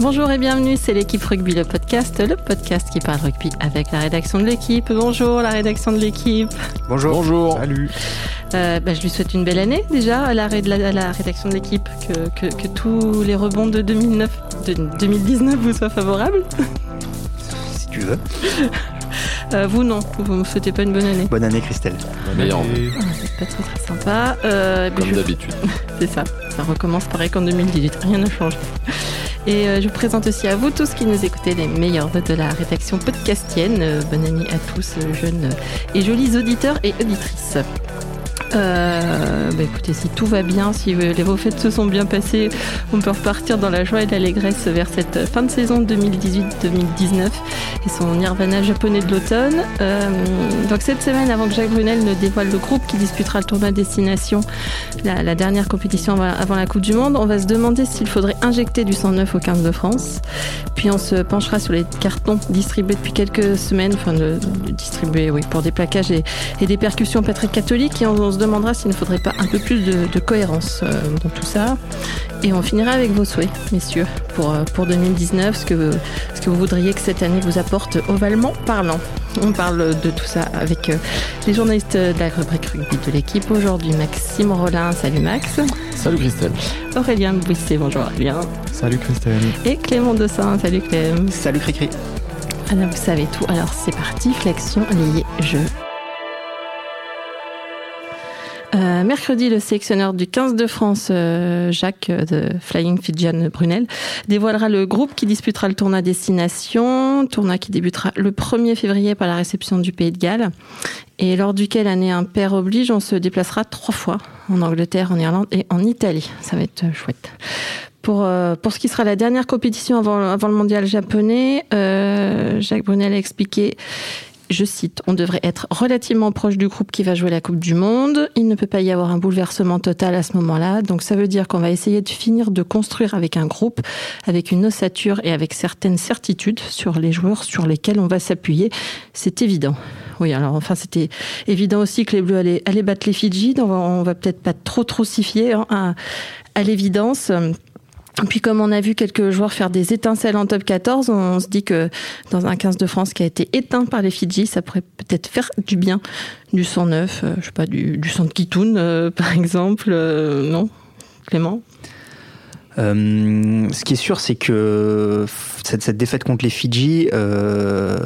Bonjour et bienvenue, c'est l'équipe rugby, le podcast, le podcast qui parle rugby avec la rédaction de l'équipe. Bonjour la rédaction de l'équipe. Bonjour. Bonjour. Salut. Euh, bah, je lui souhaite une belle année déjà à la, ré- de la- à la rédaction de l'équipe, que, que- que tous les rebonds de, 2009, de 2019 vous soient favorables. Si tu veux. Euh, vous non, vous me souhaitez pas une bonne année. Bonne année, Christelle. Meilleur Et- Ah, C'est pas très très sympa. Euh, Comme d'habitude. C'est ça, ça recommence pareil qu'en 2018, rien n'a changé. Et euh, je vous présente aussi à vous tous qui nous écoutez les meilleurs de la rédaction podcastienne. Euh, bonne année à tous, euh, jeunes et jolis auditeurs et auditrices. Euh, bah écoutez, si tout va bien, si les vos fêtes se sont bien passées, on peut repartir dans la joie et l'allégresse vers cette fin de saison 2018-2019 et son nirvana japonais de l'automne. Euh, donc cette semaine, avant que Jacques Brunel ne dévoile le groupe qui disputera le tournoi Destination, la, dernière compétition avant, la Coupe du Monde, on va se demander s'il faudrait injecter du sang neuf au 15 de France. Puis on se penchera sur les cartons distribués depuis quelques semaines, enfin distribués pour des plaquages et, des percussions très catholiques. Demandera s'il ne faudrait pas un peu plus de, de cohérence euh, dans tout ça. Et on finira avec vos souhaits, messieurs, pour, euh, pour 2019, ce que, vous- ce que vous voudriez que cette année vous apporte ovalement parlant. On parle de tout ça avec euh, les journalistes de la rubrique rugby de l'équipe. Aujourd'hui, Maxime Rollin. Salut Max. Salut Christelle. Aurélien Bouisset. Bonjour Aurélien. Salut, Christelle. Et Clément Dossin. Salut Clem. Salut, Cricri. Alors, vous savez tout. Alors, c'est parti. Flexion, lié, jeu. Euh, mercredi, le sélectionneur du 15 de France, euh, Jacques euh, de Flying Fijian Brunel, dévoilera le groupe qui disputera le tournoi Destination, tournoi qui débutera le 1er février par la réception du Pays de Galles, et lors duquel, année impair oblige, on se déplacera trois fois en Angleterre, en Irlande et en Italie. Ça va être euh, chouette. Pour, euh, pour ce qui sera la dernière compétition avant, avant le mondial japonais, euh, Jacques Brunel a expliqué, je cite, on devrait être relativement proche du groupe qui va jouer la Coupe du Monde. Il ne peut pas y avoir un bouleversement total à ce moment-là. Donc ça veut dire qu'on va essayer de finir de construire avec un groupe, avec une ossature et avec certaines certitudes sur les joueurs sur lesquels on va s'appuyer. C'est évident. Oui, alors enfin c'était évident aussi que les Bleus allaient, battre les Fidji. Donc on va peut-être pas trop trop s'y fier hein, à l'évidence. Puis comme on a vu quelques joueurs faire des étincelles en top 14, on se dit que dans un 15 de France qui a été éteint par les Fidji, ça pourrait peut-être faire du bien. Du 109, euh, je sais pas, du, du sang de Kitoun, euh, par exemple. euh, non Clément? Euh, ce qui est sûr, c'est que cette, cette défaite contre les Fidji, euh,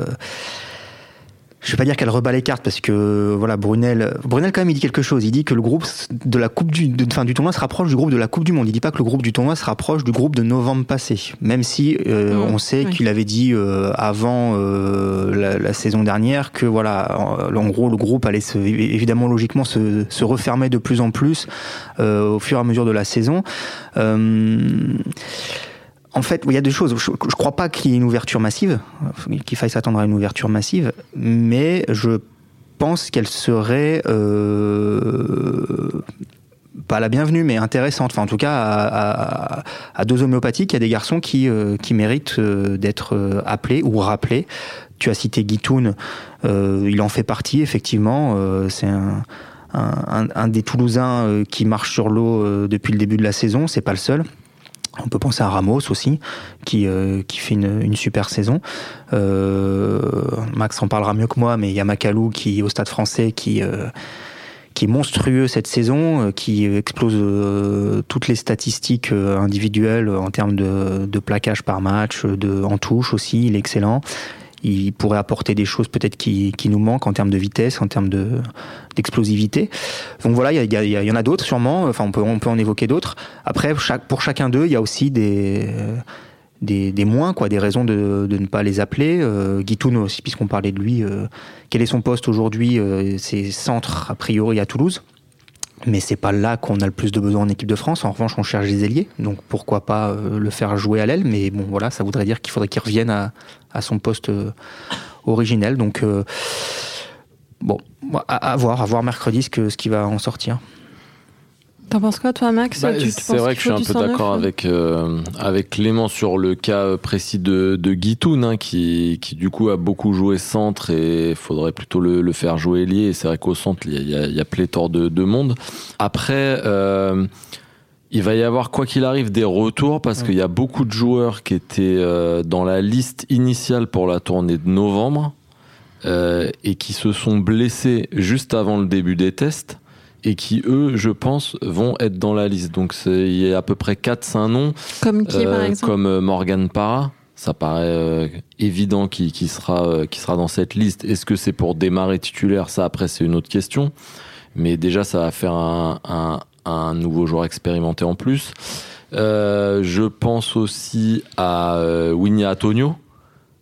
je vais pas dire qu'elle rebat les cartes parce que voilà Brunel, Brunel quand même il dit quelque chose. Il dit que le groupe de la coupe du, de, enfin, du tournoi se rapproche du groupe de la Coupe du Monde. Il dit pas que le groupe du tournoi se rapproche du groupe de novembre passé. Même si euh, Mmh, on sait oui. qu'il avait dit euh, avant euh, la, la saison dernière que voilà en, en gros le groupe allait se, évidemment logiquement se, se refermer de plus en plus euh, au fur et à mesure de la saison. En fait, il y a deux choses. Je, je crois pas qu'il y ait une ouverture massive, qu'il faille s'attendre à une ouverture massive, mais je pense qu'elle serait euh, pas la bienvenue, mais intéressante. Enfin, en tout cas, à, deux homéopathiques, il y a des garçons qui, euh, méritent euh, d'être euh, appelés ou rappelés. Tu as cité Guitoun, il en fait partie, effectivement. C'est un, un, des Toulousains qui marche sur l'eau depuis le début de la saison. C'est pas le seul. On peut penser à Ramos aussi, qui, euh, qui fait une, super saison. Euh, Max en parlera mieux que moi, mais il y a Macalou qui, au Stade français, qui, euh, qui est monstrueux cette saison, euh, qui explose toutes les statistiques individuelles en termes de, de plaquage par match, de, en touche aussi, il est excellent. Il pourrait apporter des choses peut-être qui, qui nous manquent en termes de vitesse, en termes de, d'explosivité. Donc voilà, il y, il y en a d'autres sûrement. Enfin, on peut, on peut en évoquer d'autres. Après, chaque, pour chacun d'eux, il y a aussi des, des, des moins, quoi, des raisons de, de ne pas les appeler. Euh, Guitoun aussi, puisqu'on parlait de lui. euh, quel est son poste aujourd'hui euh, C'est centre a priori à Toulouse. Mais c'est pas là qu'on a le plus de besoin en équipe de France. En revanche, on cherche des ailiers, donc pourquoi pas euh, le faire jouer à l'aile. Mais bon, voilà, ça voudrait dire qu'il faudrait qu'il revienne à, son poste euh, originel. Donc euh, bon, à, à voir, à voir mercredi ce que ce qui va en sortir. T'en penses quoi, toi, Max Bah, Tu- tu c'est vrai que je suis un peu 109, d'accord avec, euh, avec Clément sur le cas précis de, de Guitoun, hein, qui, qui du coup a beaucoup joué centre et il faudrait plutôt le, le faire jouer lié. Et c'est vrai qu'au centre, il y a, il y a- il y a pléthore de, de monde. Après, euh, il va y avoir, quoi qu'il arrive, des retours parce qu'il y a beaucoup de joueurs qui étaient euh, dans la liste initiale pour la tournée de novembre euh, et qui se sont blessés juste avant le début des tests et qui, eux, je pense, vont être dans la liste. Donc, il y a à peu près 4-5 noms. Comme qui, par exemple Comme Morgan Parra ça paraît euh, évident qui, sera, euh, qui sera dans cette liste. Est-ce que c'est pour démarrer titulaire? Ça, après, c'est une autre question. Mais déjà, ça va faire un, un, nouveau joueur expérimenté en plus. Euh, je pense aussi à Winnie Antonio,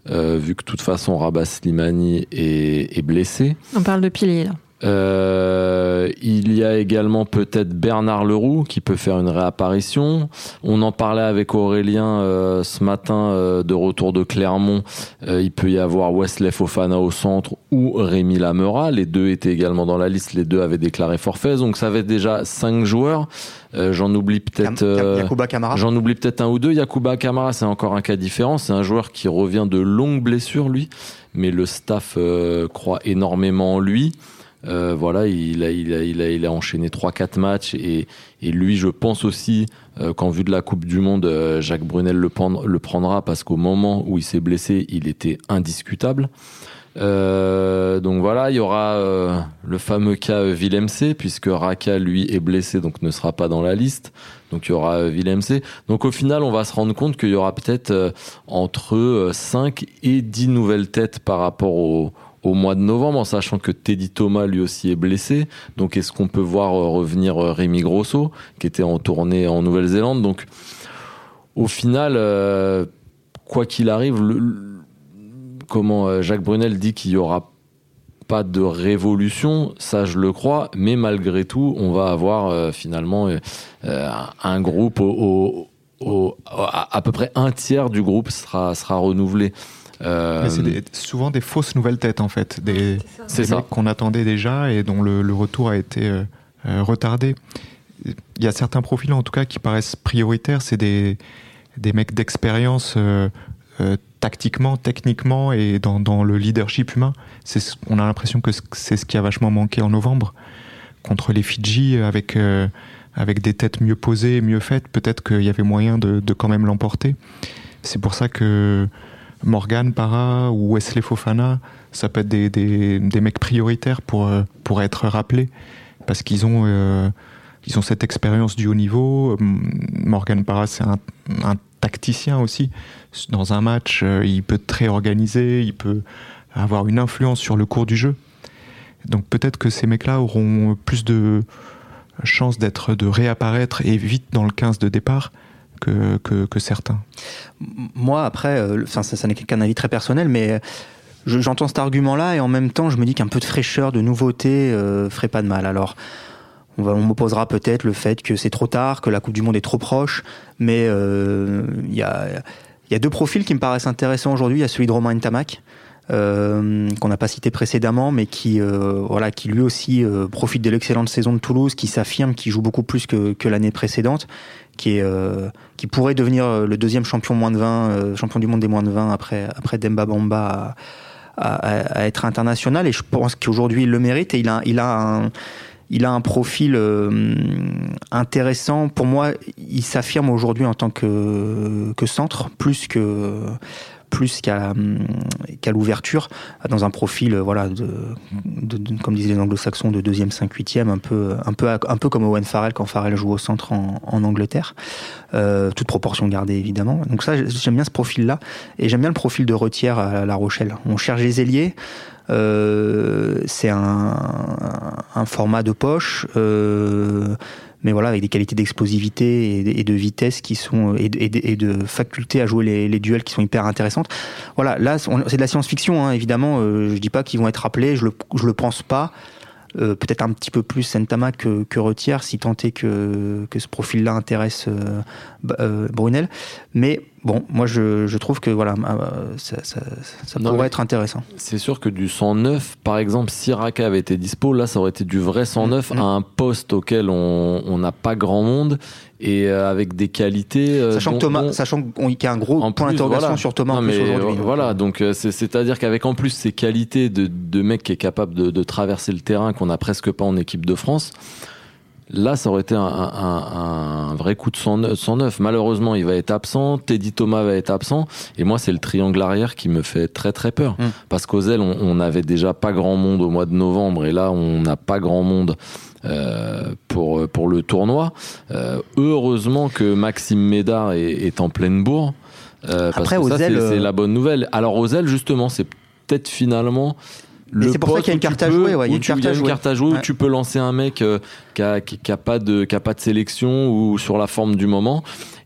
vu que de toute façon, Rabat Slimani est, est blessé. On parle de pilier, là. Euh, il y a également peut-être Bernard Leroux qui peut faire une réapparition. On en parlait avec Aurélien euh, ce matin euh, de retour de Clermont. il peut y avoir Wesley Fofana au centre ou Rémi Lamera. Les deux étaient également dans la liste. Les deux avaient déclaré forfait. Donc ça fait déjà cinq joueurs. j'en oublie peut-être. J'en oublie peut-être un ou deux. Yakuba Kamara, c'est encore un cas différent. C'est un joueur qui revient de longues blessures, lui, mais le staff croit énormément en lui. Euh, voilà, il a, il, a, il, a, il a enchaîné 3-4 matchs et, lui, je pense aussi euh, qu'en vue de la Coupe du Monde, euh, Jacques Brunel le, le prendra parce qu'au moment où il s'est blessé, il était indiscutable. donc voilà, il y aura le fameux cas Villemc puisque Raka lui est blessé donc ne sera pas dans la liste. Donc il y aura Villemc. Donc au final, on va se rendre compte qu'il y aura peut-être entre 5 et 10 nouvelles têtes par rapport au, au mois de novembre, en sachant que Teddy Thomas lui aussi est blessé. Donc est-ce qu'on peut voir euh, revenir euh, Rémi Grosso, qui était en tournée en Nouvelle-Zélande? Donc au final, euh, quoi qu'il arrive, comment Jacques Brunel dit qu'il y aura pas de révolution, ça je le crois, mais malgré tout, on va avoir finalement un groupe au, à peu près un tiers du groupe sera, sera renouvelé. Euh, c'est souvent des fausses nouvelles têtes en fait, des, mecs qu'on attendait déjà et dont le, retour a été euh, euh, retardé. Il y a certains profils en tout cas qui paraissent prioritaires, c'est des, des mecs d'expérience tactiquement, techniquement et dans, dans le leadership humain. On a l'impression que c'est ce qui a vachement manqué en novembre contre les Fidji avec avec des têtes mieux posées, mieux faites. Peut-être qu'il y avait moyen de, de quand même l'emporter. C'est pour ça que Morgan Para ou Wesley Fofana, ça peut être des, des, mecs prioritaires pour, euh, pour être rappelés parce qu'ils ont, euh, ont cette expérience du haut niveau. Morgan Para, c'est un, tacticien aussi. Dans un match, euh, il peut très organiser, il peut avoir une influence sur le cours du jeu. Donc peut-être que ces mecs-là auront plus de chances d'être, de réapparaître et vite dans le 15 de départ que, certains. Moi, après, euh, ça, n'est qu'un avis très personnel, mais j'entends cet argument-là et en même temps, je me dis qu'un peu de fraîcheur, de nouveauté euh, ferait pas de mal. Alors, on, on m'opposera peut-être le fait que c'est trop tard, que la Coupe du Monde est trop proche, mais euh, il y, a, deux profils qui me paraissent intéressants aujourd'hui. Il y a celui de Romain Ntamak, euh, qu'on n'a pas cité précédemment, mais qui, euh, voilà, qui lui aussi euh, profite de l'excellente saison de Toulouse, qui s'affirme, qui joue beaucoup plus que l'année précédente, qui, est, qui pourrait devenir le deuxième champion moins de 20, champion du monde des moins de 20 après, après Demba Bamba à, à, être international. Et je pense qu'aujourd'hui il le mérite et il a, il a un il a un profil intéressant. Pour moi, il s'affirme aujourd'hui en tant que, que centre, plus que, plus qu'à l'ouverture, dans un profil voilà de, comme disaient les anglo-saxons de deuxième 5 huitième un peu un peu un peu comme Owen Farrell quand Farrell joue au centre en, en Angleterre. Euh, toute proportion gardée évidemment. Donc ça j'aime bien ce profil là et j'aime bien le profil de Retière à La Rochelle. On cherche les ailiers. Euh, c'est un, un, format de poche euh, mais voilà, avec des qualités d'explosivité et, de vitesse qui sont et, et de faculté à jouer les, duels qui sont hyper intéressantes. Voilà, là c'est de la science-fiction, hein, évidemment. Euh, je dis pas qu'ils vont être rappelés, je le je le pense pas. Euh, peut-être un petit peu plus Sentama que, que Retière, si tant est que, que ce profil-là intéresse euh, euh, Brunel. Mais bon, moi je, je trouve que voilà, ça, ça, ça pourrait être intéressant. C'est sûr que du 109, par exemple, si Raka avait été dispo, là ça aurait été du vrai 109 mm, mm. à un poste auquel on n'a pas grand monde et euh, avec des qualités. Euh, sachant que Thomas, sachant qu'il y a un gros point d'interrogation sur Thomas en plus aujourd'hui. voilà, donc c'est à dire qu'avec en plus ces qualités de, de mec qui est capable de, de traverser le terrain qu'on n'a presque pas en équipe de France Là, ça aurait été un, vrai coup de 109. Malheureusement, il va être absent. Teddy Thomas va être absent. Et moi, c'est le triangle arrière qui me fait très très peur. Mm. Parce qu'aux ailes, on n'avait déjà pas grand monde au mois de novembre. Et là, on n'a pas grand monde. Euh, pour pour le tournoi. Euh, heureusement que Maxime Médard est, en pleine bourre. Euh, Après, parce que ça, c'est la bonne nouvelle. Alors ailes, justement, c'est peut-être finalement c'est pour ça qu'il y a une carte à jouer. il y a une carte à jouer, où tu peux lancer un mec euh, qui, a, qui, pas de, qui a pas de sélection ou sur la forme du moment.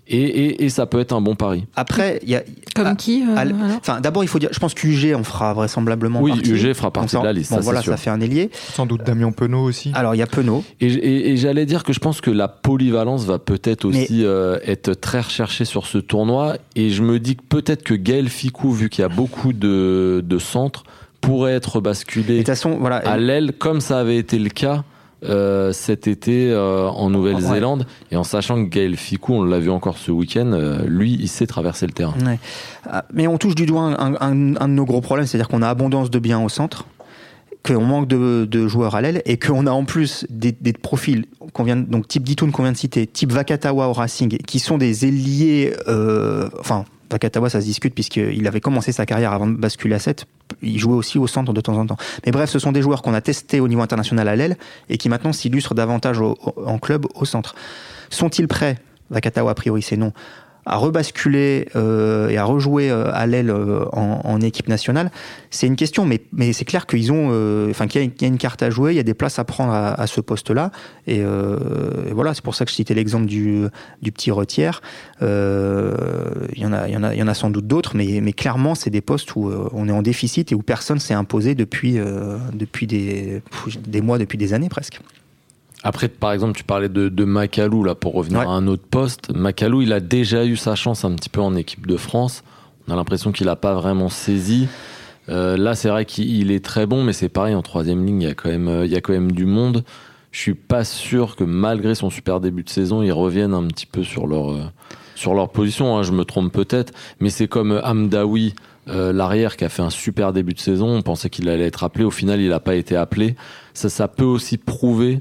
Et, et, et, ça peut être un bon pari. Après, il y a comme ah, qui euh, Enfin, d'abord, il faut dire, je pense qu'UG en fera vraisemblablement oui, partie. UG fera partie de la liste. Bon, voilà, ça fait un ailier. Sans doute Damien Penaud aussi. Alors, il y a Penaud. Et, et j'allais dire que je pense que la polyvalence va peut-être aussi euh, être très recherchée sur ce tournoi. Et je me dis que peut-être que Gaël Ficou, vu qu'il y a beaucoup de, de centres, pourrait être basculé voilà, à l'aile comme ça avait été le cas euh, cet été euh, en Nouvelle-Zélande et en sachant que Gaël Ficou, on l'a vu encore ce week-end, euh, lui, il sait traverser le terrain. Ah, mais on touche du doigt un, de nos gros problèmes, c'est-à-dire qu'on a abondance de biens au centre, qu'on manque de, joueurs à l'aile et qu'on a en plus des, profils qu'on vient donc type Ditoun qu'on vient de citer, type Vakatawa au Racing, qui sont des ailiers, enfin Takatawa, ça se discute puisqu'il avait commencé sa carrière avant de basculer à 7. Il jouait aussi au centre de temps en temps. Mais bref, ce sont des joueurs qu'on a testés au niveau international à l'aile et qui maintenant s'illustrent davantage en club au centre. Sont-ils prêts? Vakatawa, a priori, c'est non à rebasculer euh, et à rejouer euh, à l'aile euh, en, équipe nationale, c'est une question, mais, mais c'est clair qu'ils ont, enfin qu'il y, a une carte à jouer, il y a des places à prendre à, ce poste-là, et, voilà, c'est pour ça que je citais l'exemple du, du petit retière. il y en a, il y en a, il y en a sans doute d'autres, mais, mais clairement, c'est des postes où on est en déficit et où personne s'est imposé depuis, depuis des, des mois, depuis des années presque. Après, par exemple, tu parlais de, de Macalou, là, pour revenir à un autre poste. Macalou, il a déjà eu sa chance un petit peu en équipe de France. On a l'impression qu'il n'a pas vraiment saisi. Euh, là, c'est vrai qu'il est très bon, mais c'est pareil, en troisième ligne, il y, a quand même, euh, il y a quand même du monde. Je suis pas sûr que malgré son super début de saison, ils reviennent un petit peu sur leur, euh, sur leur position. Hein, je me trompe peut-être, mais c'est comme Hamdawi, l'arrière, qui a fait un super début de saison. On pensait qu'il allait être appelé. Au final, il n'a pas été appelé. Ça, ça peut aussi prouver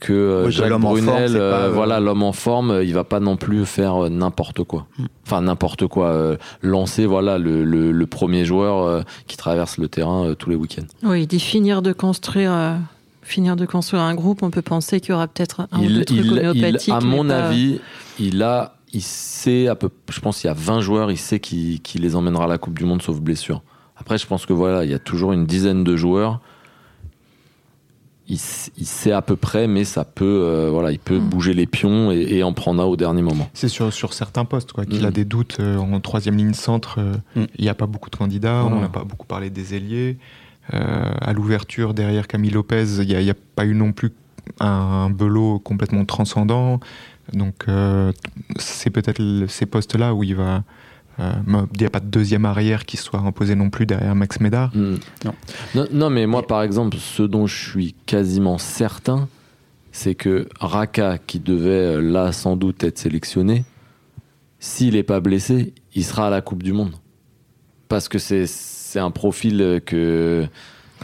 que euh, Jacques Brunel, euh, euh, voilà, l'homme en forme, il va pas non plus faire n'importe quoi. Hmm. Enfin, n'importe quoi. lancer, voilà, le, le, premier joueur qui traverse le terrain tous les week-ends. Oui, il dit finir de construire. Finir de construire un groupe, on peut penser qu'il y aura peut-être un il, truc il, À mon avis, il a, il sait, à peu, je pense qu'il y a 20 joueurs, il sait qui, qui les emmènera à la Coupe du Monde sauf blessure. Après, je pense que voilà, il y a toujours une dizaine de joueurs il, sait à peu près, mais ça peut, euh, voilà, il peut mm. bouger les pions et, en prendre un au dernier moment. C'est sur, sur certains postes, quoi, qu'il a mm. des doutes euh, en troisième ligne centre. Euh, mm. Il n'y a pas beaucoup de candidats, on n'a pas beaucoup parlé des ailiers. à l'ouverture, derrière Camille Lopez, il n'y a, pas eu non plus un, belot complètement transcendant. Donc, c'est peut-être ces postes-là où il va il n'y a pas de deuxième arrière qui soit imposé non plus derrière Max Médard. Hmm. Non. non. mais moi, par exemple, ce dont je suis quasiment certain, c'est que Raka, qui devait euh, là sans doute être sélectionné, s'il n'est pas blessé, il sera à la Coupe du Monde. Parce que c'est un profil que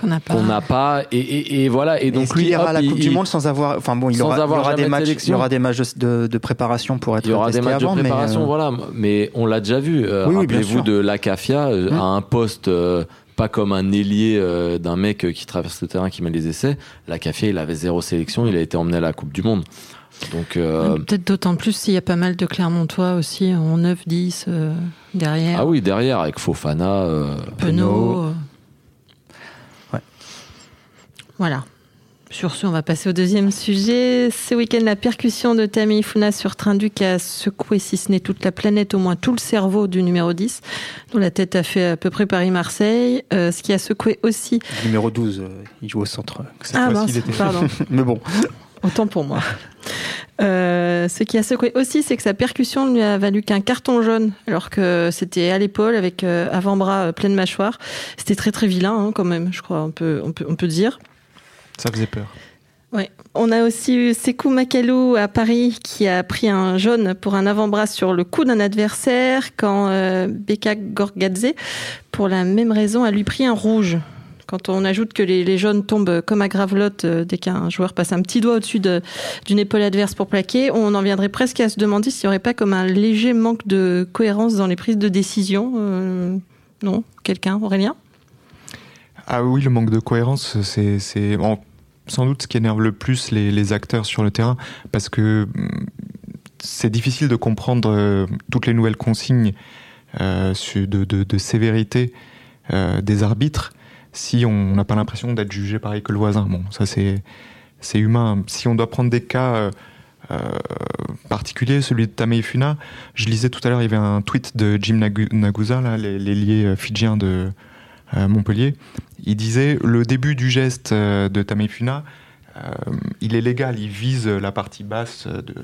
qu'on n'a pas. Et, voilà. Et donc lui, il ira à la Coupe du Monde sans avoir. Enfin bon, il aura, aura des matchs. Il y aura des matchs de, préparation pour être. Il y aura des matchs de préparation, mais, euh, voilà. Mais on l'a déjà vu. Euh, Rappelez-vous de Lacafia euh, à un poste. Euh, pas comme un ailier d'un mec qui traverse le terrain qui met les essais. Lacafia, il avait zéro sélection, il a été emmené à la Coupe du Monde. Donc peut-être d'autant plus s'il y a pas mal de Clermontois aussi en 9-10 derrière. Ah oui, derrière avec Fofana, Penaud. Voilà. Sur ce, on va passer au deuxième sujet. Ce week-end, la percussion de Tammy Funa sur Trinduc a secoué, si ce n'est toute la planète, au moins tout le cerveau du numéro 10, dont la tête a fait à peu près Paris-Marseille. Euh, ce qui a secoué aussi. numéro 12, euh, il joue au centre. ah, mince, pardon. Mais bon. Autant pour moi. Euh, ce qui a secoué aussi, c'est que sa percussion ne lui a valu qu'un carton jaune, alors que c'était à l'épaule avec avant-bras plein de mâchoires. C'était très très vilain hein, quand même, je crois, on peut, on peut, on peut dire. Ça faisait peur. Oui. On a aussi eu Sekou Makalou à Paris qui a pris un jaune pour un avant-bras sur le cou d'un adversaire quand euh, Beka Gorgadze, pour la même raison, a lui pris un rouge. quand on ajoute que les, jaunes tombent comme à gravelotte dès qu'un joueur passe un petit doigt au-dessus d'une épaule adverse pour plaquer, on en viendrait presque à se demander s'il n'y aurait pas comme un léger manque de cohérence dans les prises de décision. non Quelqu'un Aurélien? Ah oui, le manque de cohérence, c'est sans doute ce qui énerve le plus les, acteurs sur le terrain, parce que mm, c'est difficile de comprendre euh, toutes les nouvelles consignes euh, de, sévérité euh, des arbitres si on n'a pas l'impression d'être jugé pareil que le voisin. Bon, ça c'est humain. Si on doit prendre des cas particuliers, celui de Tamei Funa, je lisais tout à l'heure, il y avait un tweet de Jim Nagusa, de Montpellier, il disait le début du geste euh, de Tamefuna, euh, il est légal, il vise la partie basse de,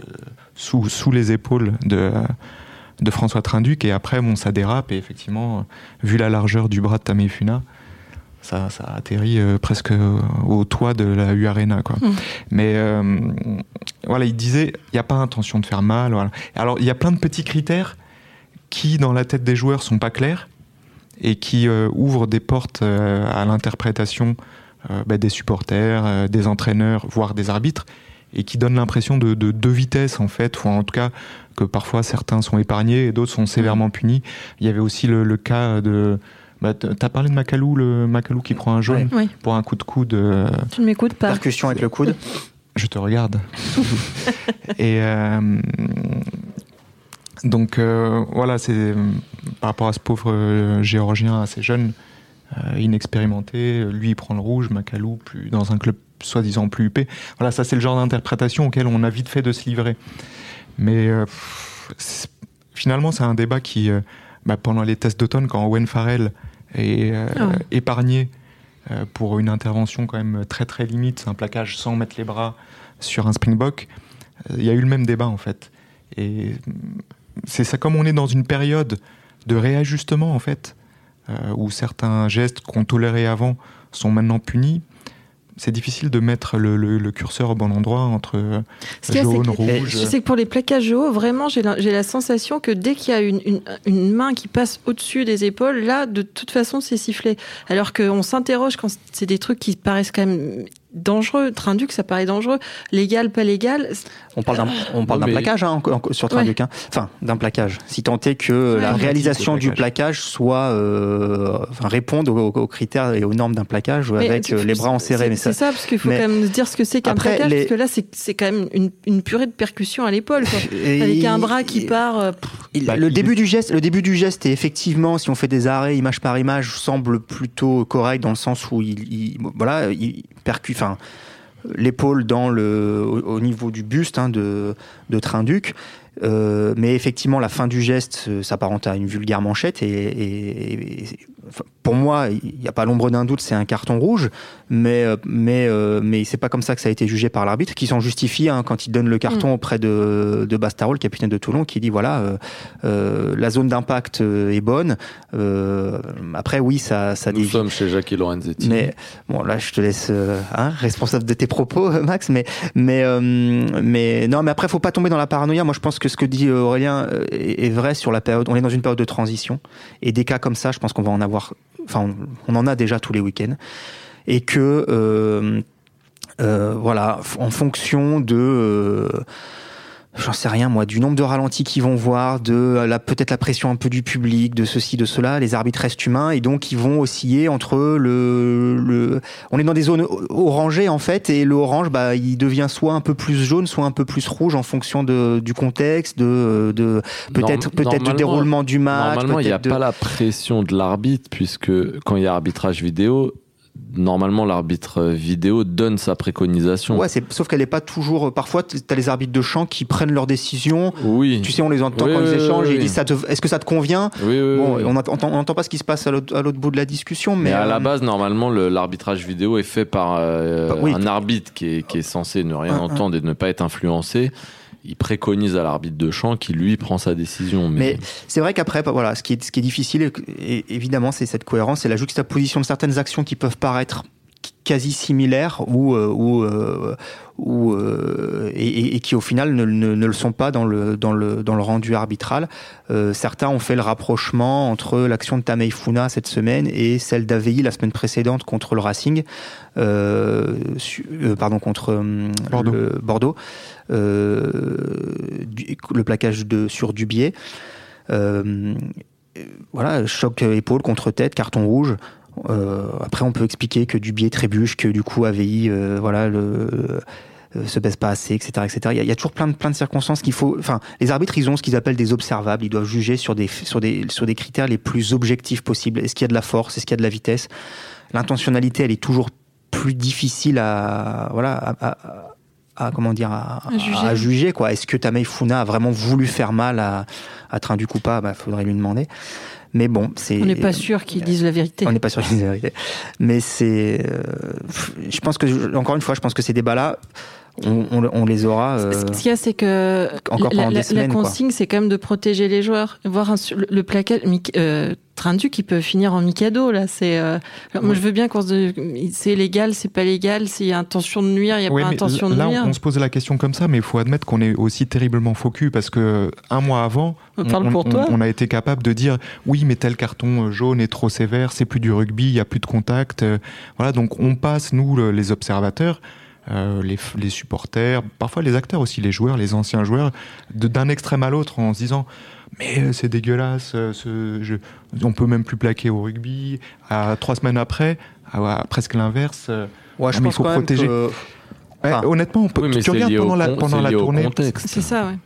sous, sous les épaules de, de François Trinduc, et après, bon, ça dérape, et effectivement, vu la largeur du bras de Tamefuna, ça, ça atterrit euh, presque au toit de la U Arena. Quoi. Mmh. Mais voilà, il disait, il n'y a pas intention de faire mal. Voilà. Alors, il y a plein de petits critères qui, dans la tête des joueurs, sont pas clairs et qui euh, ouvre des portes euh, à l'interprétation euh, bah, des supporters, des entraîneurs, voire des arbitres, et qui donne l'impression de, deux vitesses en fait, ou en tout cas que parfois certains sont épargnés et d'autres sont sévèrement mmh. punis. Il y avait aussi le, cas de bah, T'as parlé de Macalou, le Macalou qui prend un jaune pour un coup de coude. Tu ne m'écoutes pas. Percussion avec le coude. Je te regarde. et donc euh, voilà, c'est euh, par rapport à ce pauvre euh, géorgien assez jeune, inexpérimenté, lui il prend le rouge, Macalou plus dans un club soi-disant plus huppé. Voilà, ça c'est le genre d'interprétation auquel on a vite fait de se livrer. Mais finalement, c'est un débat qui, bah, pendant les tests d'automne, quand Owen Farrell est ah épargné pour une intervention quand même très très limite, un plaquage sans mettre les bras sur un springbok, il y a eu le même débat en fait. Et c'est ça comme on est dans une période de réajustement en fait, euh, où certains gestes qu'on tolérait avant sont maintenant punis. C'est difficile de mettre le, curseur au bon endroit entre euh, jaune, rouge. Je sais que pour les plaquages hauts, vraiment, j'ai la, sensation que dès qu'il y a une, une, main qui passe au-dessus des épaules, là, de toute façon, c'est sifflé. Alors qu'on s'interroge quand c'est des trucs qui paraissent quand même dangereux. Trinduc, ça paraît dangereux. Légal, pas légal. On parle d'un, on parle d'un plaquage hein, sur Trinduc. Hein. Enfin, d'un plaquage. Si tant est que la réalisation du plaquage soit, euh, enfin, réponde aux, critères et aux normes d'un plaquage avec euh, les bras enserrés. C'est, c'est ça, parce qu'il faut quand même dire ce que c'est qu'un plaquage, parce que là, c'est, c'est quand même une, une, purée de percussion à l'épaule, avec un bras qui part. Euh, bah, le début du geste, le début du geste, est effectivement, si on fait des arrêts image par image, semble plutôt correct dans le sens où il, il voilà, il percute l'épaule au, niveau du buste hein, de, de Trinduc. Euh, mais effectivement, la fin du geste euh, s'apparente à une vulgaire manchette et, pour moi, il n'y a pas l'ombre d'un doute, c'est un carton rouge, mais euh, mais mais c'est pas comme ça que ça a été jugé par l'arbitre, qui s'en justifie hein, quand il donne le carton mm. auprès de de Bastaro, le capitaine de Toulon, qui dit voilà, la zone d'impact est bonne. après, oui, ça ça. Nous sommes chez Jacques Lorenzetti. Mais bon, là, je te laisse hein, responsable de tes propos, Max, mais mais mais non, mais après, faut pas tomber dans la paranoïa. Moi, je pense que ce que dit euh, Aurélien euh, est vrai sur la période. On est dans une période de transition et des cas comme ça, je pense qu'on va en avoir. Enfin, on, en a déjà tous les week-ends et que euh, voilà, en fonction de j'en sais rien moi, du nombre de ralentis qu'ils vont voir, de la peut-être la pression un peu du public, de ceci, de cela. Les arbitres restent humains et donc ils vont osciller entre le, le on est dans des zones orangées en fait et le orange bah il devient soit un peu plus jaune, soit un peu plus rouge en fonction de du contexte, de, de peut-être peut-être du déroulement du match. Normalement il n'y a pas la pression de l'arbitre puisque quand il y a arbitrage vidéo normalement l'arbitre vidéo donne sa préconisation. Ouais, c'est, sauf qu'elle n'est pas toujours. Parfois, tu as les arbitres de champ qui prennent leurs décisions. Oui. Tu sais, on les entend quand ils échangent et ils disent est-ce que ça te convient? Oui, bon, On n'entend pas ce qui se passe à l'autre, bout de la discussion. Mais, à la euh, base, normalement, l'arbitrage vidéo est fait par euh, bah un arbitre qui est, qui est, censé ne rien entendre et ne pas être influencé il préconise à l'arbitre de champ qui lui prend sa décision. Mais, c'est vrai qu'après, bah, voilà, ce qui est, ce qui est difficile, évidemment, c'est cette cohérence, c'est la juxtaposition de certaines actions qui peuvent paraître quasi similaires ou, ou, ou et, et, qui au final ne, ne, le sont pas dans le, dans le, dans le rendu arbitral. certains ont fait le rapprochement entre l'action de Tamei Funa cette semaine et celle d'Avei la semaine précédente contre le Racing, pardon contre Bordeaux. Le, Bordeaux le plaquage de, sur Dubier. Euh, voilà, choc épaule contre tête, carton rouge. Euh, après, on peut expliquer que Dubier trébuche, que du coup AVI, euh, voilà, le, se baisse pas assez, etc., etc. Il y, a, toujours plein de plein de circonstances qu'il faut. Enfin, les arbitres, ils ont ce qu'ils appellent des observables. Ils doivent juger sur des sur des sur des critères les plus objectifs possibles. Est-ce qu'il y a de la force? Est-ce qu'il y a de la vitesse? L'intentionnalité, elle est toujours plus difficile à voilà à, à comment dire à, à juger. quoi. Est-ce que Tamei Funa a vraiment voulu faire mal à, à Train du Coupa Bah, faudrait lui demander. Mais bon, c'est. On n'est pas sûr qu'ils disent la vérité. On n'est pas sûr qu'ils disent la vérité. Mais c'est. Euh, je pense que encore une fois, je pense que ces débats-là. On, on, les aura. Euh, ce qu'il y a, c'est que encore la, des semaines, la consigne, c'est quand même de protéger les joueurs. Voir un, le, le plaquage, euh, Trindu qui peut finir en Mikado là. C'est euh, moi je veux bien qu'on se c'est légal, c'est pas légal, s'il y a intention de nuire, il y a pas intention de nuire. Là, on se pose la question comme ça, mais il faut admettre qu'on est aussi terriblement focus parce que un mois avant, on, a été capable de dire oui, mais tel carton euh, jaune est trop sévère, c'est plus du rugby, il y a plus de contact. Voilà, donc on passe nous les observateurs. Les, les, supporters, parfois les acteurs aussi, les joueurs, les anciens joueurs, d'un extrême à l'autre en se disant mais euh, c'est dégueulasse, euh, ce, je, on peut même plus plaquer au rugby. À, trois semaines après, à, presque l'inverse. Euh, ouais, je pense il faut protéger. honnêtement, on peut, tu, regardes pendant la, pendant la tournée. C'est ça, ouais.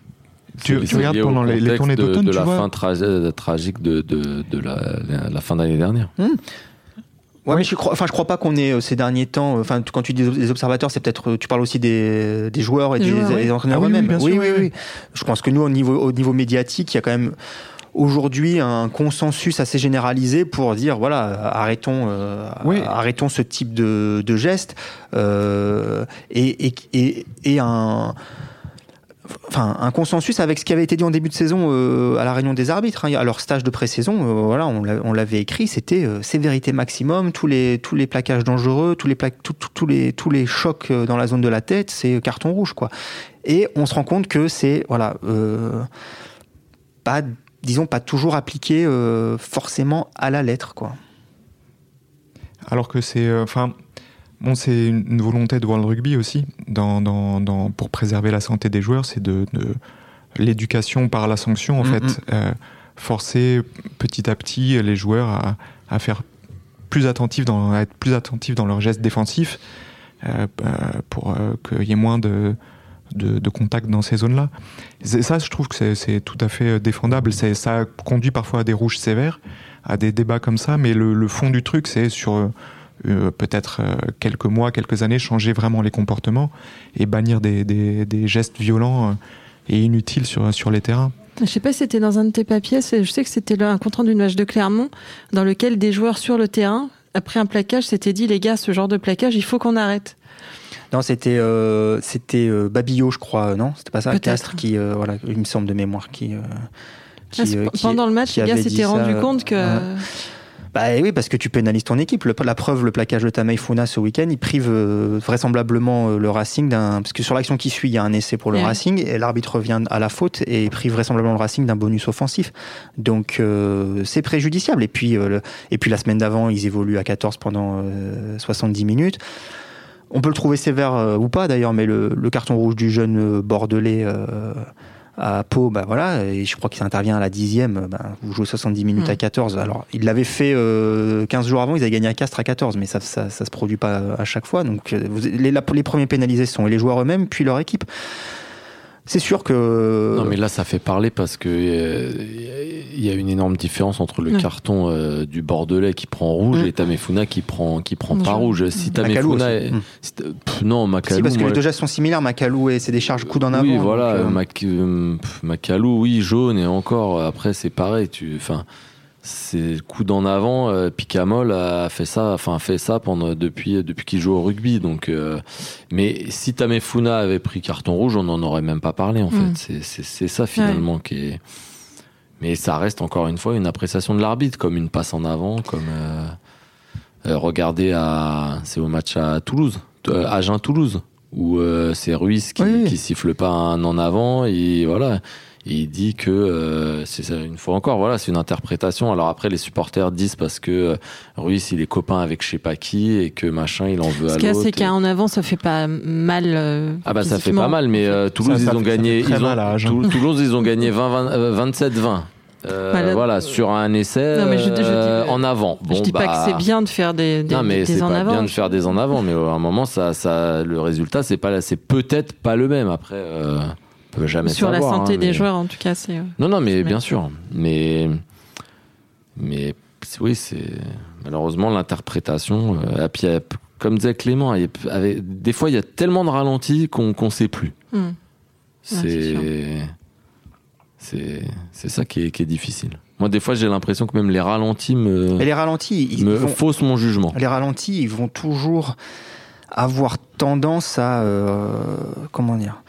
Tu, regardes pendant les, tournées d'automne, de, de la vois... fin tragique de, de, de la, la, fin d'année dernière. Hmm. Ouais, mais je crois, enfin, je crois pas qu'on ait ces derniers temps. Enfin, quand tu dis des observateurs, c'est peut-être, tu parles aussi des, des joueurs et des, entraîneurs ah eux-mêmes. Oui, oui, oui, Je pense que nous, au niveau, au niveau médiatique, il y a quand même aujourd'hui un consensus assez généralisé pour dire voilà arrêtons euh, arrêtons ce type de, de geste euh, et, et, et, et un enfin un consensus avec ce qui avait été dit en début de saison euh, à la réunion des arbitres hein. à leur stage de pré-saison euh, voilà on l'avait écrit c'était euh, sévérité maximum tous les tous les plaquages dangereux tous les les tous les chocs dans la zone de la tête c'est carton rouge quoi et on se rend compte que c'est voilà pas disons pas toujours appliqué forcément à la lettre quoi alors que c'est enfin Bon, c'est une volonté de World Rugby aussi, dans, dans, dans, pour préserver la santé des joueurs, c'est de, de l'éducation par la sanction, en fait. Euh, forcer petit à petit les joueurs à, à, faire plus attentifs dans, à être plus attentifs dans leurs gestes défensifs euh, euh pour euh, qu'il y ait moins de, de, de contact dans ces zones-là. Ça, je trouve que c'est tout à fait défendable. Ça conduit parfois à des rouges sévères, à des débats comme ça, mais le, le fond du truc, c'est sur euh, peut-être euh, quelques mois, quelques années, changer vraiment les comportements et bannir des, des, gestes violents euh, et inutiles sur, sur les terrains. Je sais pas si c'était dans un de tes papiers, je sais que c'était un compte rendu d'une match de Clermont dans lequel des joueurs sur le terrain, après un plaquage, s'étaient dit les gars, ce genre de plaquage, il faut qu'on arrête. Non, c'était c'était Babillot, je crois, non? C'était pas ça, Castre qui, voilà, il me semble de mémoire, qui. Ah, pendant le match, les gars s'étaient rendu compte que. Bah oui, parce que tu pénalises ton équipe. la preuve, le plaquage de Tamei Funa ce week-end, il prive euh, vraisemblablement euh, le Racing d'un. Parce que sur l'action qui suit, il y a un essai pour le Racing et l'arbitre revient à la faute et prive vraisemblablement le Racing d'un bonus offensif. Donc euh, c'est préjudiciable. Et puis, et puis la semaine d'avant, ils évoluent à 14 pendant 70 minutes. On peut le trouver sévère ou pas d'ailleurs, mais le, le, carton rouge du jeune Bordelais à Pau, bah voilà, et je crois qu'il intervient à la dixième, bah, vous jouez 70 minutes à 14. Mm. Alors, il l'avait fait 15 euh, jours avant, ils avaient gagné à Castres à 14, mais ça, ça, ça se produit pas à chaque fois. Donc, euh, les, les premiers pénalisés sont les joueurs eux-mêmes, puis leur équipe c'est sûr que. Non, mais là, ça fait parler parce que euh, il y a une énorme différence entre le carton euh, du Bordelais qui prend rouge mm. et Tamefuna qui prend qui prend pas rouge. Si Tamefuna, est... Mm. non, Macalou. Si, parce que les deux gestes sont similaires. Macalou et c'est des charges coude en avant. Oui, voilà. Euh... Macalou, oui, jaune et encore. Après, c'est pareil. Tu, enfin c'est coup d'en avant. Euh, Picamol a fait ça, enfin fait ça pendant depuis depuis qu'il joue au rugby. Donc, euh, mais si Tamefuna avait pris carton rouge, on n'en aurait même pas parlé en mm. fait. C'est ça finalement qui est. Mais ça reste encore une fois une appréciation de l'arbitre, comme une passe en avant, comme. Euh, regardez à, c'est au match à Toulouse, à Agen-Toulouse, où c'est Ruiz qui, qui siffle pas un en avant et voilà. Et il dit que euh, c'est une fois encore, voilà, c'est une interprétation. Alors après, les supporters disent parce que euh, Ruiz il est copain avec je sais pas qui et que machin il en veut à l'autre. Ce qu'il y a, c'est qu'en avant, ça fait pas mal. Euh, ah bah ça fait pas mal, mais Toulouse ils ont gagné, ils ont, Toulouse ils ont gagné 27-20. voilà. sur un essai en avant. Bon, je dis pas que c'est bien de faire des, des, non, mais c'est pas bien de faire des en avant, mais à un moment, ça, ça, le résultat, c'est pas, c'est peut-être pas le même. Après, jamais Sur la santé hein, des joueurs, en tout cas, c'est. Euh, non, non, mais bien sûr. Mais, mais oui, c'est malheureusement l'interprétation. Euh, puis, comme disait Clément, des fois, il y a tellement de ralentis qu'on ne sait plus. Hmm. C'est. C'est ça qui est, qui est, difficile. Moi, des fois, j'ai l'impression que même les ralentis me, les ralentis, ils me faussent mon jugement. Les ralentis, ils vont toujours avoir tendance à. Euh, comment dire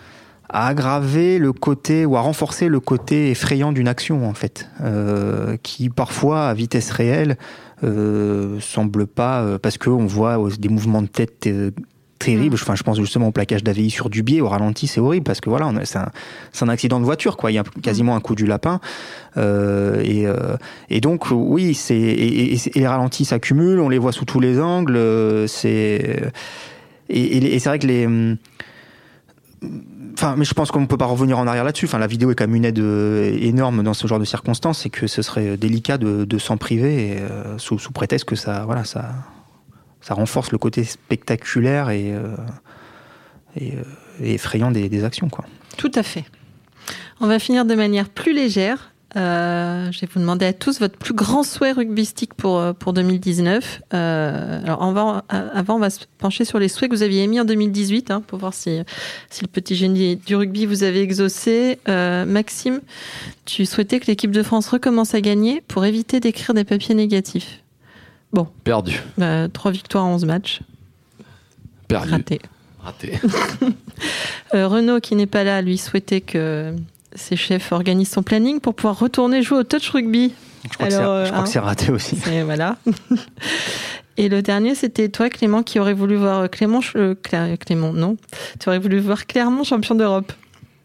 à aggraver le côté ou à renforcer le côté effrayant d'une action en fait, euh, qui parfois à vitesse réelle euh, semble pas euh, parce que on voit des mouvements de tête euh, terribles. Mm. Enfin, je pense justement au plaquage d'AVI sur du biais au ralenti, c'est horrible parce que voilà, c'est un, un, accident de voiture quoi. Il y a quasiment un coup du lapin et, et donc oui, c'est et, et, les ralentis s'accumulent, on les voit sous tous les angles. c'est et, et c'est vrai que les Mais je pense qu'on ne peut pas revenir en arrière là-dessus. Enfin, la vidéo est quand même une aide euh, énorme dans ce genre de circonstances et que ce serait délicat de, s'en priver euh, sous, prétexte que ça, voilà, ça, renforce le côté spectaculaire et, euh, et, effrayant des, des, actions, quoi. Tout à fait. On va finir de manière plus légère euh, je vais vous demander à tous votre plus grand souhait rugbystique pour, euh, pour 2019. Euh, alors, on va, avant, on va se pencher sur les souhaits que vous aviez émis en 2018 hein, pour voir si, si le petit génie du rugby vous avez exaucé. Maxime, tu souhaitais que l'équipe de France recommence à gagner pour éviter d'écrire des papiers négatifs. Bon. Perdu. Trois victoires en 11 matchs. Perdu. Raté. Raté. Renaud, qui n'est pas là, lui souhaitait que ses chefs organisent son planning pour pouvoir retourner jouer au touch rugby. Je crois que hein. c'est raté aussi. Et voilà. Et le dernier, c'était toi, Clément, qui aurait voulu voir Clément, euh, Clément, non, tu aurais voulu voir Clermont champion d'Europe.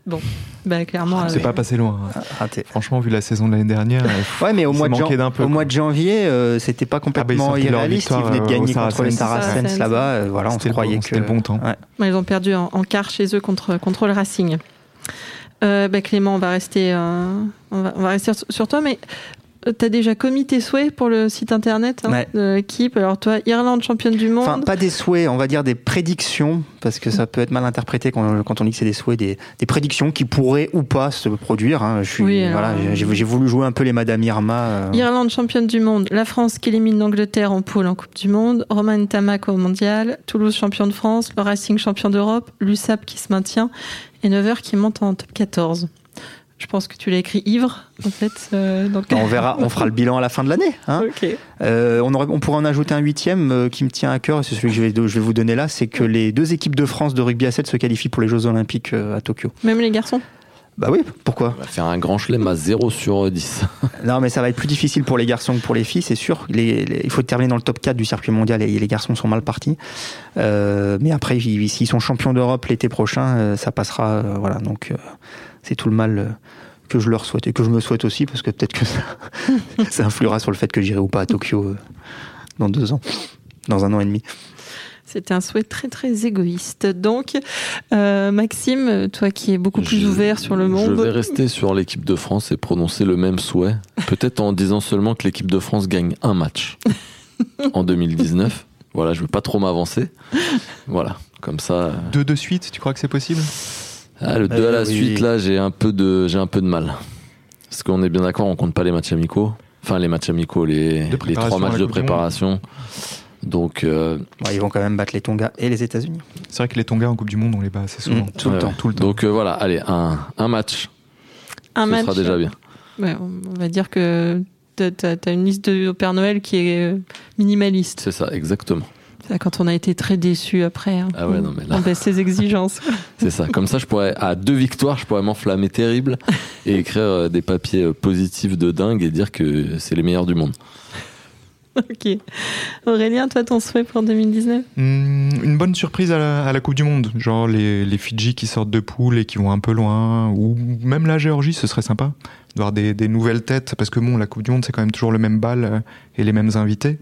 Bon, bah clairement. Ah, c'est pas passé loin. Hein. Raté. Franchement, vu la saison de l'année dernière. ouais, mais au mois de, peu, au mois de janvier, euh, c'était pas complètement ah bah, irréaliste. Ils venaient de gagner contre les Saracens là-bas. Euh, voilà, on se croyait que c'était le bon temps. ils ont perdu en, en quart chez eux contre contre le Racing. Euh, bah, Clément, on va rester, euh, on, va, on, va, rester sur toi, mais tu as déjà commis tes souhaits pour le site internet hein, de l'équipe. Alors toi, Irlande championne du monde. Enfin, pas des souhaits, on va dire des prédictions, parce que ça peut être mal interprété quand, quand on dit que c'est des souhaits, des, des, prédictions qui pourraient ou pas se produire. Hein. Je suis, voilà, j'ai voulu jouer un peu les Madame Irma. Irlande championne du monde, la France qui élimine l'Angleterre en poule en Coupe du Monde, Roman Tamac au Mondial, Toulouse champion de France, le Racing champion d'Europe, l'USAP qui se maintient et 9h qui monte en top 14. Je pense que tu l'as écrit ivre, en fait. Euh, donc... On verra, on fera le bilan à la fin de l'année. Hein. Euh, on, on pourrait en ajouter un huitième euh, qui me tient à cœur, c'est celui que je vais, je vais vous donner là, c'est que les deux équipes de France de rugby à 7 se qualifient pour les Jeux Olympiques à Tokyo. Même les garçons? Bah oui, pourquoi? On va faire un grand chelem à 0 sur 10. non, mais ça va être plus difficile pour les garçons que pour les filles, c'est sûr. il faut terminer dans le top 4 du circuit mondial et les garçons sont mal partis. Euh, mais après, s'ils sont champions d'Europe l'été prochain, euh, ça passera. Euh, voilà, donc c'est tout le mal que je leur souhaite et que je me souhaite aussi, parce que peut-être que ça, ça influera sur le fait que j'irai ou pas à Tokyo dans deux ans, dans un an et demi. C'était un souhait très très égoïste. Donc, euh, Maxime, toi qui es beaucoup plus ouvert sur le monde. Je vais rester sur l'équipe de France et prononcer le même souhait. Peut-être en disant seulement que l'équipe de France gagne un match en 2019. Voilà, je veux pas trop m'avancer. Voilà, comme ça. Deux de suite, tu crois que c'est possible? Ah, Le deux à la suite, là, j'ai un peu de, j'ai un peu de mal. Parce qu'on est bien d'accord, on compte pas les matchs amicaux. Enfin, les matchs amicaux, les, les trois matchs de préparation. Donc, euh, ils vont quand même battre les Tonga et les États-Unis. C'est vrai que les Tonga en Coupe du Monde, on les bat assez souvent. Mmh, tout, le temps, tout le temps. Donc euh, voilà, allez, un, un match. Un Ce match. sera déjà bien. on va dire que tu as, une liste de Père Noël qui est euh, minimaliste. C'est ça, exactement. C'est quand on a été très déçus après. Hein. ah ouais, non, mais là... On baisse ses exigences. C'est ça. Comme ça, je pourrais, à deux victoires, je pourrais m'enflammer terrible et écrire des papiers positifs de dingue et dire que c'est les meilleurs du monde. ok. Aurélien, toi, ton souhait pour 2019 hmm, Une bonne surprise à la, Coupe du Monde. Genre les, les, Fidji qui sortent de poule et qui vont un peu loin. Ou même la Géorgie, ce serait sympa. D'avoir des, des, nouvelles têtes. Parce que bon, la Coupe du Monde, c'est quand même toujours le même bal euh, et les mêmes invités.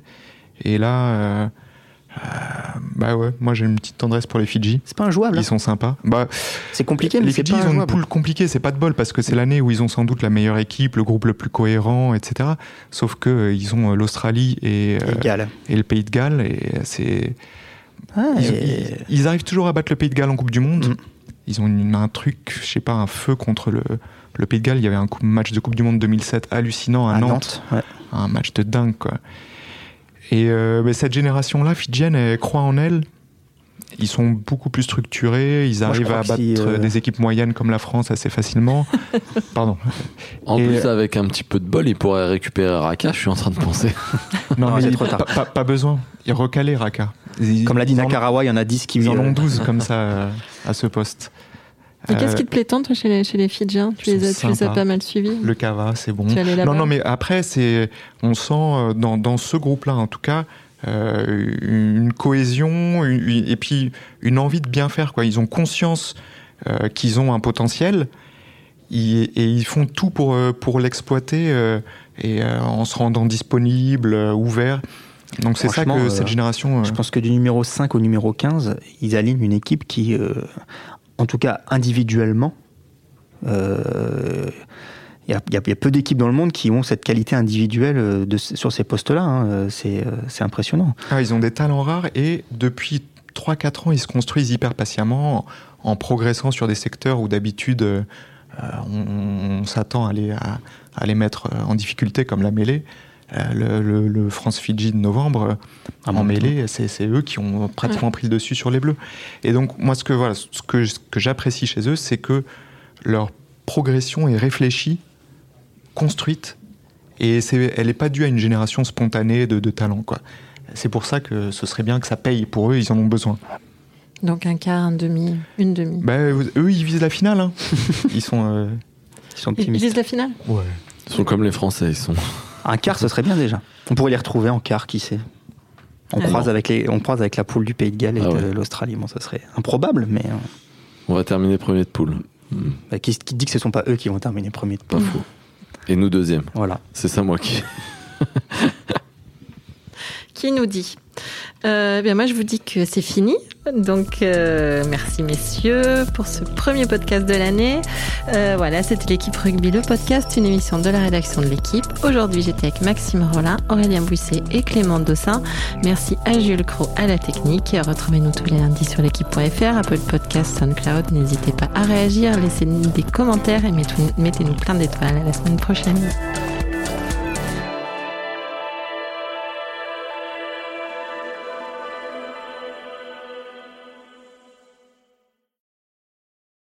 Et là. Euh, euh, bah ouais, moi j'ai une petite tendresse pour les Fidji. C'est pas injouable. Ils sont sympas. Bah, c'est compliqué, mais les Fidji, ils ont une poule compliquée. C'est pas de bol parce que c'est l'année où ils ont sans doute la meilleure équipe, le groupe le plus cohérent, etc. Sauf que euh, ils ont euh, l'Australie et, et, le Pays de Galles et c'est. Ah, ils, arrivent toujours à battre le Pays de Galles en Coupe du Monde. Mm. Ils ont un truc, je sais pas, un feu contre le, le Pays de Galles. Il y avait un match de Coupe du Monde 2007 hallucinant à, Nantes. Un match de dingue, quoi. Et euh, cette génération-là, Fidjienne, elle croit en elle. Ils sont beaucoup plus structurés, ils arrivent à battre euh, des équipes moyennes comme la France assez facilement. Pardon. En plus, avec un petit peu de bol, ils pourraient récupérer Raka, je suis en train de penser. non, mais trop tard. Pas, pas, besoin. Ils recaler Raka. comme l'a dit Nakarawa, il y en a 10 qui... Ils en ont 12 comme ça à ce poste. Et qu'est-ce qui te plaît tant toi, chez les, chez les Fidjiens? Tu les, as, tu les, as, pas mal suivis Le Kava, c'est bon. non, non, mais après, c'est, on sent euh, dans, dans ce groupe-là, en tout cas, euh, une cohésion et puis une envie de bien faire. Quoi. Ils ont conscience euh, qu'ils ont un potentiel et ils font tout pour, pour l'exploiter et en se rendant disponible, ouvert. Donc c'est ça que cette génération... Je pense que du numéro 5 au numéro 15, ils alignent une équipe qui, en tout cas individuellement, il euh, y, a, peu d'équipes dans le monde qui ont cette qualité individuelle euh, sur ces postes-là. Hein. Euh, c'est impressionnant. Ah, ils ont des talents rares et depuis 3-4 ans, ils se construisent hyper patiemment en, progressant sur des secteurs où d'habitude on, s'attend à les mettre en difficulté, comme la mêlée. Euh, le, France-Fidji de novembre, à en mêlée, c'est eux qui ont pratiquement pris le dessus sur les Bleus. Et donc, moi, ce que, voilà, ce que, que j'apprécie chez eux, c'est que leur progression est réfléchie, construite, et elle n'est pas due à une génération spontanée de, de talent. C'est pour ça que ce serait bien que ça paye pour eux, ils en ont besoin. Donc un quart, un demi, une demi. Bah, eux, ils visent la finale. Hein. ils sont, euh, ils sont optimistes. Ils visent la finale? Ouais. Ils sont comme les Français, ils sont. Un quart, ce serait bien déjà. On pourrait les retrouver en quart, qui sait. On, ah croise avec les, on croise avec la poule du Pays de Galles et ah de l'Australie. Bon, ça serait improbable, mais. Euh, on va terminer premier de poule. Bah, qui, dit que ce ne sont pas eux qui vont terminer premier de poule Pas fou. Et nous deuxième. Voilà. C'est ça, moi qui. qui nous dit? Euh, bien moi je vous dis que c'est fini. Donc euh, merci messieurs pour ce premier podcast de l'année. Euh, voilà, c'était l'équipe rugby le podcast, une émission de la rédaction de l'équipe. Aujourd'hui j'étais avec Maxime Rollin, Aurélien Bouisset et Clément Dossin. Merci à Jules Cro à la technique. Retrouvez-nous tous les lundis sur l'équipe.fr, Apple Podcast, SoundCloud. N'hésitez pas à réagir, laissez-nous des commentaires et mettez-nous plein d'étoiles. À la semaine prochaine.